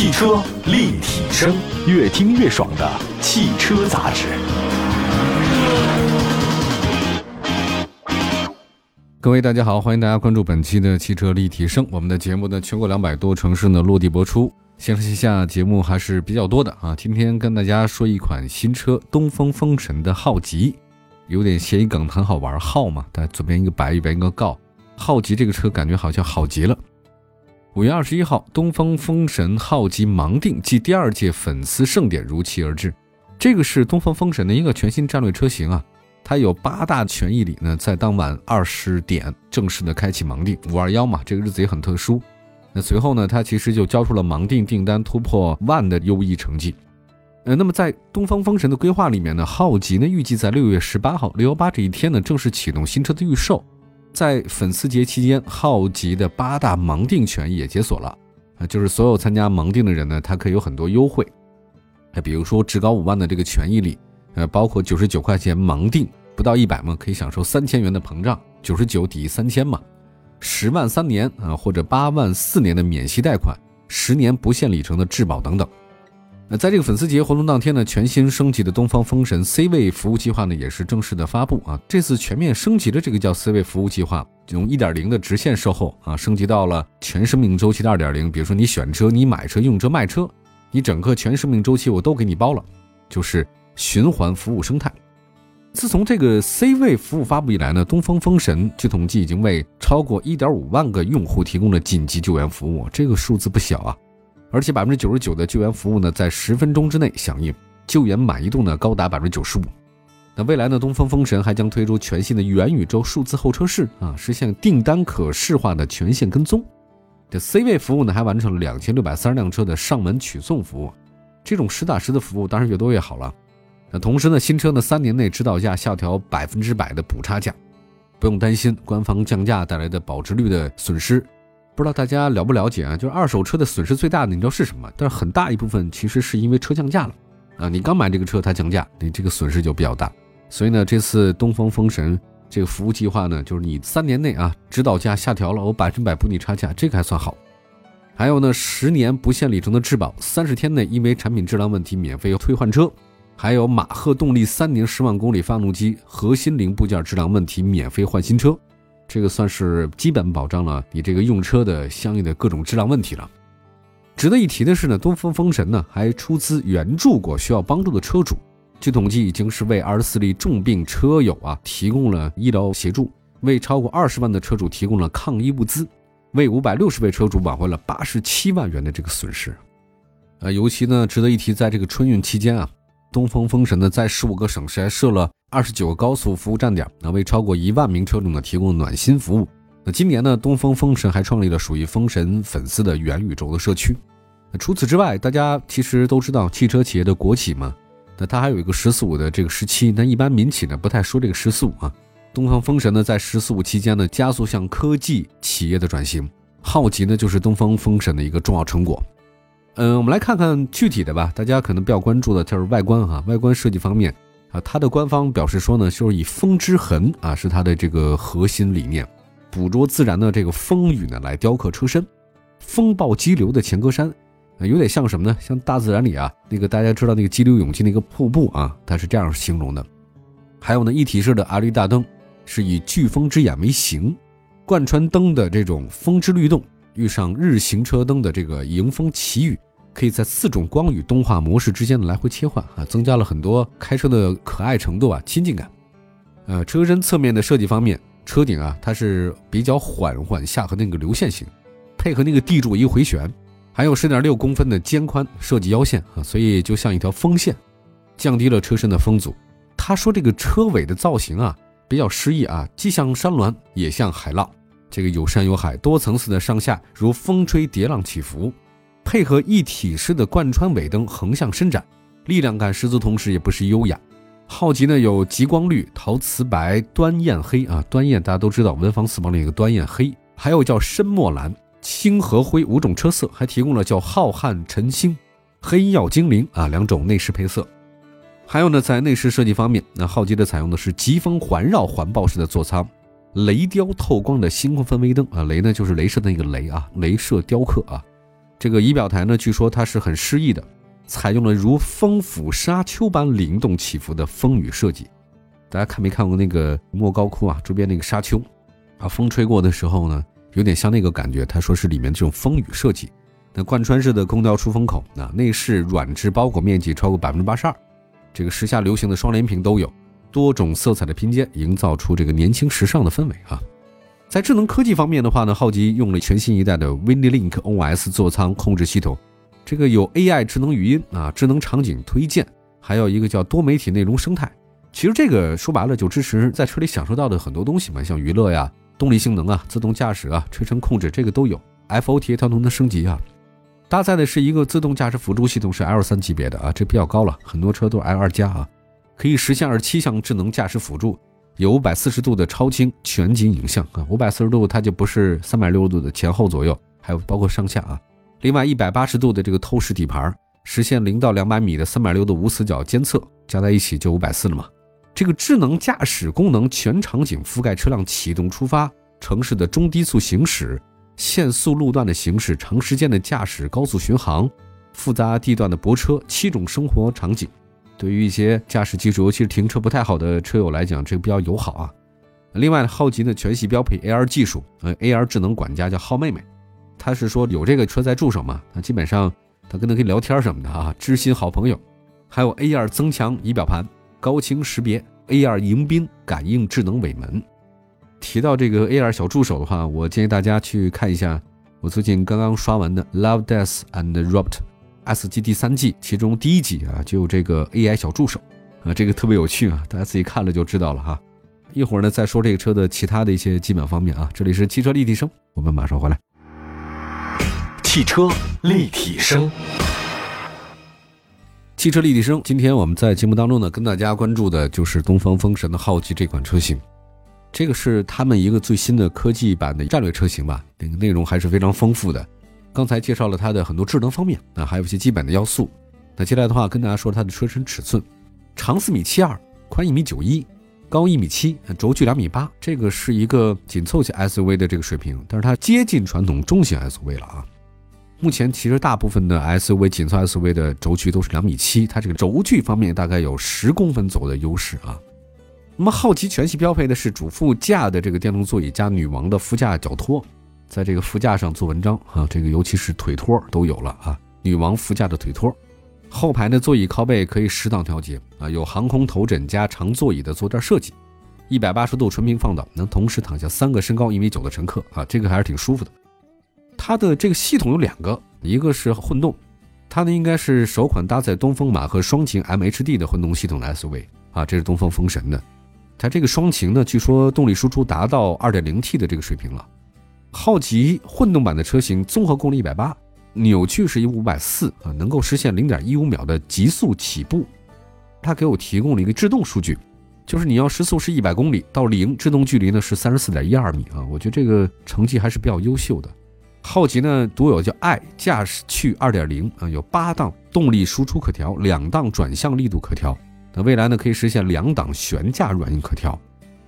汽车立体声，越听越爽的汽车杂志。各位大家好，欢迎大家关注本期的汽车立体声。我们的节目呢，全国两百多城市呢落地播出，线上线下节目还是比较多的啊。今天跟大家说一款新车，东风风神的浩吉，有点谐音梗，很好玩，浩嘛，但左边一个白，右边一个告，浩吉这个车感觉好像好极了。五月二十一号，东风风神浩吉盲定暨第二届粉丝盛典如期而至。这个是东风风神的一个全新战略车型啊，它有八大权益里呢，在当晚二十点正式的开启盲定。五二幺嘛，这个日子也很特殊。那随后呢，它其实就交出了盲定订单突破万的优异成绩。呃，那么在东风风神的规划里面呢，浩吉呢预计在六月十八号六幺八这一天呢，正式启动新车的预售。在粉丝节期间，浩吉的八大盲定权益也解锁了。啊，就是所有参加盲定的人呢，他可以有很多优惠，哎，比如说至高五万的这个权益里，呃，包括九十九块钱盲定不到一百嘛，可以享受三千元的膨胀，九十九抵三千嘛，十万三年啊或者八万四年的免息贷款，十年不限里程的质保等等。那在这个粉丝节活动当天呢，全新升级的东方风神 C 位服务计划呢也是正式的发布啊。这次全面升级的这个叫 C 位服务计划，从1.0的直线售后啊，升级到了全生命周期的2.0。比如说你选车、你买车、用车、卖车，你整个全生命周期我都给你包了，就是循环服务生态。自从这个 C 位服务发布以来呢，东风风神据统计已经为超过1.5万个用户提供了紧急救援服务，这个数字不小啊。而且百分之九十九的救援服务呢，在十分钟之内响应，救援满意度呢高达百分之九十五。那未来呢，东风风神还将推出全新的元宇宙数字候车室啊，实现订单可视化的全线跟踪。这 C 位服务呢，还完成了两千六百三十辆车的上门取送服务，这种实打实的服务当然越多越好了。那同时呢，新车呢三年内指导价下调百分之百的补差价，不用担心官方降价带来的保值率的损失。不知道大家了不了解啊？就是二手车的损失最大的，你知道是什么？但是很大一部分其实是因为车降价了啊！你刚买这个车，它降价，你这个损失就比较大。所以呢，这次东风风神这个服务计划呢，就是你三年内啊，指导价下调了，我百分百补你差价，这个还算好。还有呢，十年不限里程的质保，三十天内因为产品质量问题免费退换车，还有马赫动力三年十万公里发动机核心零部件质量问题免费换新车。这个算是基本保障了你这个用车的相应的各种质量问题了。值得一提的是呢，东风风神呢还出资援助过需要帮助的车主，据统计已经是为二十四例重病车友啊提供了医疗协助，为超过二十万的车主提供了抗疫物资，为五百六十位车主挽回了八十七万元的这个损失。呃，尤其呢值得一提，在这个春运期间啊，东风风神呢在十五个省市还设了。二十九个高速服务站点，那为超过一万名车主呢提供暖心服务。那今年呢，东风风神还创立了属于风神粉丝的元宇宙的社区。那除此之外，大家其实都知道汽车企业的国企嘛，那它还有一个“十四五”的这个时期。那一般民企呢不太说这个“十四五”啊。东方风神呢在“十四五”期间呢加速向科技企业的转型，浩吉呢就是东方风神的一个重要成果。嗯，我们来看看具体的吧。大家可能比较关注的就是外观哈，外观设计方面。啊，它的官方表示说呢，就是以风之痕啊，是它的这个核心理念，捕捉自然的这个风雨呢，来雕刻车身，风暴激流的前格栅，啊，有点像什么呢？像大自然里啊，那个大家知道那个激流勇进那个瀑布啊，它是这样形容的。还有呢，一体式的 LED 大灯是以飓风之眼为形，贯穿灯的这种风之律动，遇上日行车灯的这个迎风祈雨。可以在四种光与动画模式之间的来回切换啊，增加了很多开车的可爱程度啊，亲近感。呃，车身侧面的设计方面，车顶啊它是比较缓缓下和那个流线型，配合那个地柱一回旋，还有十点六公分的肩宽设计腰线啊，所以就像一条风线，降低了车身的风阻。他说这个车尾的造型啊比较诗意啊，既像山峦也像海浪，这个有山有海，多层次的上下如风吹叠浪起伏。配合一体式的贯穿尾灯横向伸展，力量感十足，同时也不失优雅。浩吉呢有极光绿、陶瓷白、端砚黑啊，端砚大家都知道，文房四宝里有个端砚黑，还有叫深墨蓝、青和灰五种车色，还提供了叫浩瀚晨星、黑曜精灵啊两种内饰配色。还有呢，在内饰设计方面，那浩吉的采用的是疾风环绕环抱式的座舱，雷雕透光的星空氛围灯啊，雷呢就是镭射的那个雷啊，镭射雕刻啊。这个仪表台呢，据说它是很诗意的，采用了如风拂沙丘般灵动起伏的风雨设计。大家看没看过那个莫高窟啊？周边那个沙丘，啊，风吹过的时候呢，有点像那个感觉。他说是里面这种风雨设计。那贯穿式的空调出风口，啊，内饰软质包裹面积超过百分之八十二，这个时下流行的双联屏都有，多种色彩的拼接，营造出这个年轻时尚的氛围啊。在智能科技方面的话呢，浩吉用了全新一代的 WindLink OS 座舱控制系统，这个有 AI 智能语音啊，智能场景推荐，还有一个叫多媒体内容生态。其实这个说白了就支持在车里享受到的很多东西嘛，像娱乐呀、动力性能啊、自动驾驶啊、车身控制，这个都有。FOTA 当中的升级啊，搭载的是一个自动驾驶辅助系统，是 L3 级别的啊，这比较高了，很多车都是 L2 加啊，可以实现二十七项智能驾驶辅助。有五百四十度的超清全景影像啊，五百四十度它就不是三百六十度的前后左右，还有包括上下啊。另外一百八十度的这个透视底盘，实现零到两百米的三百六的无死角监测，加在一起就五百四了嘛。这个智能驾驶功能全场景覆盖车辆启动出发、城市的中低速行驶、限速路段的行驶、长时间的驾驶、高速巡航、复杂地段的泊车七种生活场景。对于一些驾驶技术，尤其是停车不太好的车友来讲，这个比较友好啊。另外，浩吉呢全系标配 AR 技术，呃，AR 智能管家叫浩妹妹，他是说有这个车在助手嘛，那基本上他跟他可以聊天什么的啊，知心好朋友。还有 AR 增强仪表盘、高清识别、AR 迎宾感应智能尾门。提到这个 AR 小助手的话，我建议大家去看一下我最近刚刚刷完的《Love, Death and Robot》。S G 第三季，其中第一集啊，就有这个 A I 小助手，啊，这个特别有趣啊，大家自己看了就知道了哈。一会儿呢，再说这个车的其他的一些基本方面啊。这里是汽车立体声，我们马上回来。汽车立体声，汽车立体声。今天我们在节目当中呢，跟大家关注的就是东方风神的浩吉这款车型，这个是他们一个最新的科技版的战略车型吧，那个内容还是非常丰富的。刚才介绍了它的很多智能方面，那还有一些基本的要素。那接下来的话，跟大家说它的车身尺寸：长四米七二，宽一米九一，高一米七，轴距两米八。这个是一个紧凑型 SUV 的这个水平，但是它接近传统中型 SUV 了啊。目前其实大部分的 SUV 紧凑 SUV 的轴距都是两米七，它这个轴距方面大概有十公分左右的优势啊。那么好奇全系标配的是主副驾的这个电动座椅加女王的副驾脚托。在这个副驾上做文章啊，这个尤其是腿托都有了啊。女王副驾的腿托，后排的座椅靠背可以适当调节啊，有航空头枕加长座椅的坐垫设计，一百八十度纯平放倒，能同时躺下三个身高一米九的乘客啊，这个还是挺舒服的。它的这个系统有两个，一个是混动，它呢应该是首款搭载东风马赫双擎 MHD 的混动系统的 SUV 啊，这是东风风神的。它这个双擎呢，据说动力输出达到二点零 T 的这个水平了。好奇混动版的车型综合功率一百八，扭矩是一五百四啊，能够实现零点一五秒的极速起步。它给我提供了一个制动数据，就是你要时速是一百公里到零，制动距离呢是三十四点一二米啊，我觉得这个成绩还是比较优秀的。好奇呢独有叫 i 驾驶趣二点零啊，有八档动力输出可调，两档转向力度可调。那未来呢可以实现两档悬架软硬可调，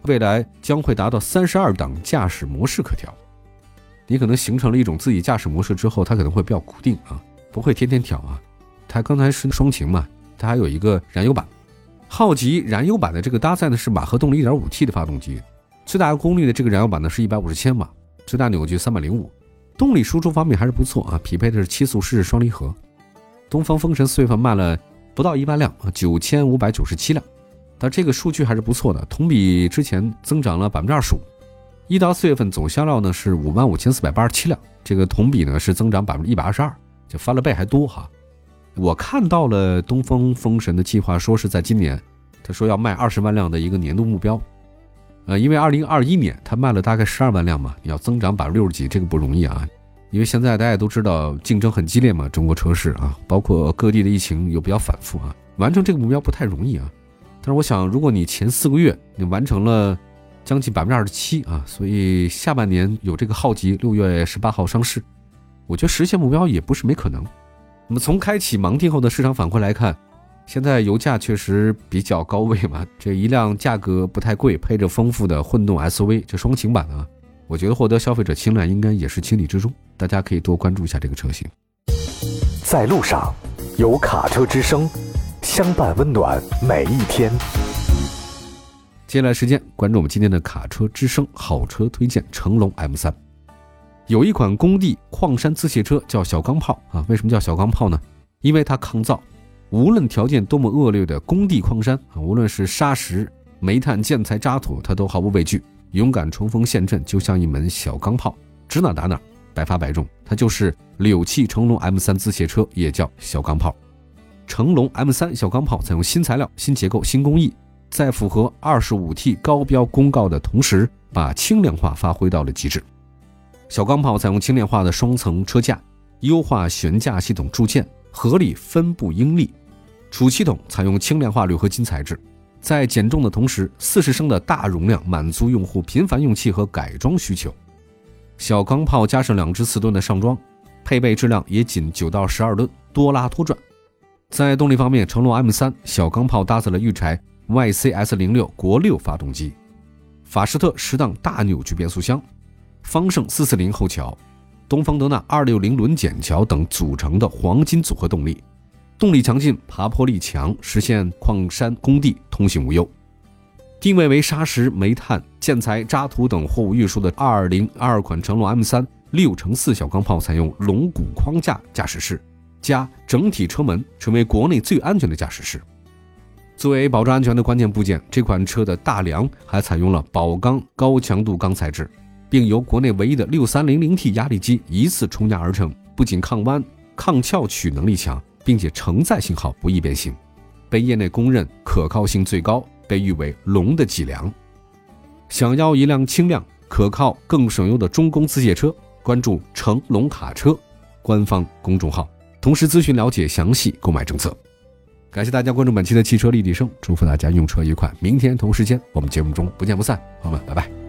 未来将会达到三十二档驾驶模式可调。你可能形成了一种自己驾驶模式之后，它可能会比较固定啊，不会天天调啊。它刚才是双擎嘛，它还有一个燃油版。浩吉燃油版的这个搭载呢是马赫动力 1.5T 的发动机，最大功率的这个燃油版呢是一百五十千瓦，最大扭矩三百零五，动力输出方面还是不错啊，匹配的是七速湿式双离合。东方风神四月份卖了不到一万辆啊，九千五百九十七辆，但这个数据还是不错的，同比之前增长了百分之二十五。一到四月份总销量呢是五万五千四百八十七辆，这个同比呢是增长百分之一百二十二，就翻了倍还多哈。我看到了东风风神的计划，说是在今年，他说要卖二十万辆的一个年度目标。呃，因为二零二一年他卖了大概十二万辆嘛，要增长百分之六十几，这个不容易啊。因为现在大家都知道竞争很激烈嘛，中国车市啊，包括各地的疫情又比较反复啊，完成这个目标不太容易啊。但是我想，如果你前四个月你完成了。将近百分之二十七啊，所以下半年有这个浩吉六月十八号上市，我觉得实现目标也不是没可能。那么从开启盲定后的市场反馈来看，现在油价确实比较高位嘛，这一辆价格不太贵，配着丰富的混动 SUV，这双擎版啊，我觉得获得消费者青睐应该也是情理之中。大家可以多关注一下这个车型。在路上，有卡车之声，相伴温暖每一天。接下来时间，关注我们今天的卡车之声好车推荐，成龙 M 三。有一款工地矿山自卸车叫小钢炮啊，为什么叫小钢炮呢？因为它抗造，无论条件多么恶劣的工地矿山啊，无论是砂石、煤炭、建材、渣土，它都毫不畏惧，勇敢冲锋陷阵，就像一门小钢炮，指哪打哪，百发百中。它就是柳汽成龙 M 三自卸车，也叫小钢炮。成龙 M 三小钢炮采用新材料、新结构、新工艺。在符合二十五 T 高标公告的同时，把轻量化发挥到了极致。小钢炮采用轻量化的双层车架，优化悬架系统铸件，合理分布应力。储气筒采用轻量化铝合金材质，在减重的同时，四十升的大容量满足用户频繁用气和改装需求。小钢炮加上两只四吨的上装，配备质量也仅九到十二吨，多拉多转。在动力方面，成龙 M 三小钢炮搭载了玉柴。YCS 零六国六发动机，法士特十档大扭矩变速箱，方盛四四零后桥，东方德纳二六零轮减桥等组成的黄金组合动力，动力强劲，爬坡力强，实现矿山工地通行无忧。定位为砂石、煤炭、建材、渣土等货物运输的二零二二款成龙 M 三六乘四小钢炮，采用龙骨框架驾驶室加整体车门，成为国内最安全的驾驶室。作为保障安全的关键部件，这款车的大梁还采用了宝钢高强度钢材质，并由国内唯一的六三零零 T 压力机一次冲压而成，不仅抗弯、抗翘曲能力强，并且承载性好不易变形，被业内公认可靠性最高，被誉为“龙的脊梁”。想要一辆轻量、可靠、更省油的中公自卸车，关注成龙卡车官方公众号，同时咨询了解详细购买政策。感谢大家关注本期的汽车立体声，祝福大家用车愉快。明天同时间，我们节目中不见不散。朋友们，拜拜。